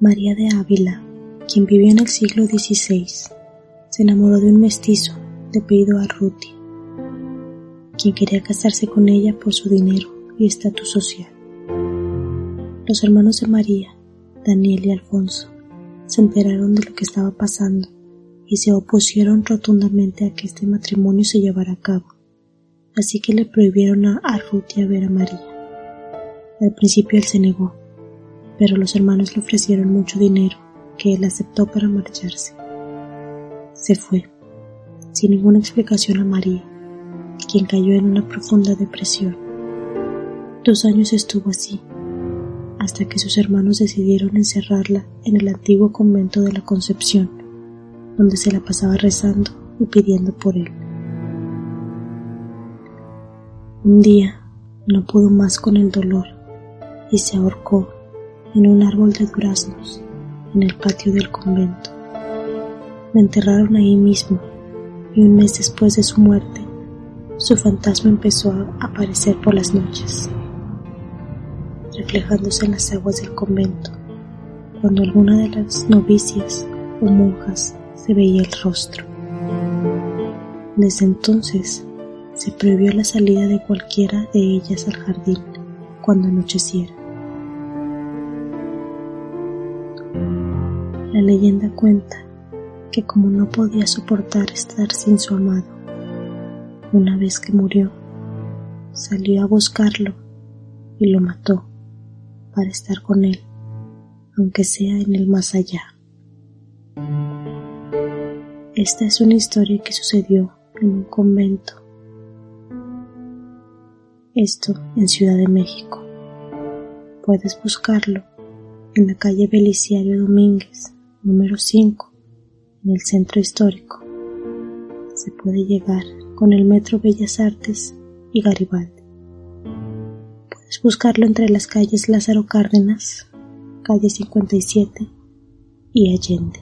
María de Ávila, quien vivió en el siglo XVI, se enamoró de un mestizo de apellido Arruti, quien quería casarse con ella por su dinero y estatus social. Los hermanos de María, Daniel y Alfonso, se enteraron de lo que estaba pasando y se opusieron rotundamente a que este matrimonio se llevara a cabo, así que le prohibieron a Arruti ver a María. Al principio él se negó, pero los hermanos le ofrecieron mucho dinero que él aceptó para marcharse. Se fue, sin ninguna explicación a María, quien cayó en una profunda depresión. Dos años estuvo así, hasta que sus hermanos decidieron encerrarla en el antiguo convento de la Concepción, donde se la pasaba rezando y pidiendo por él. Un día no pudo más con el dolor y se ahorcó en un árbol de duraznos en el patio del convento. La enterraron ahí mismo y un mes después de su muerte, su fantasma empezó a aparecer por las noches, reflejándose en las aguas del convento, cuando alguna de las novicias o monjas se veía el rostro. Desde entonces se prohibió la salida de cualquiera de ellas al jardín cuando anocheciera. La leyenda cuenta que como no podía soportar estar sin su amado, una vez que murió, salió a buscarlo y lo mató para estar con él, aunque sea en el más allá. Esta es una historia que sucedió en un convento, esto en Ciudad de México. Puedes buscarlo en la calle Beliciario Domínguez número 5, en el centro histórico. Se puede llegar con el metro Bellas Artes y Garibaldi. Puedes buscarlo entre las calles Lázaro Cárdenas, calle 57 y Allende.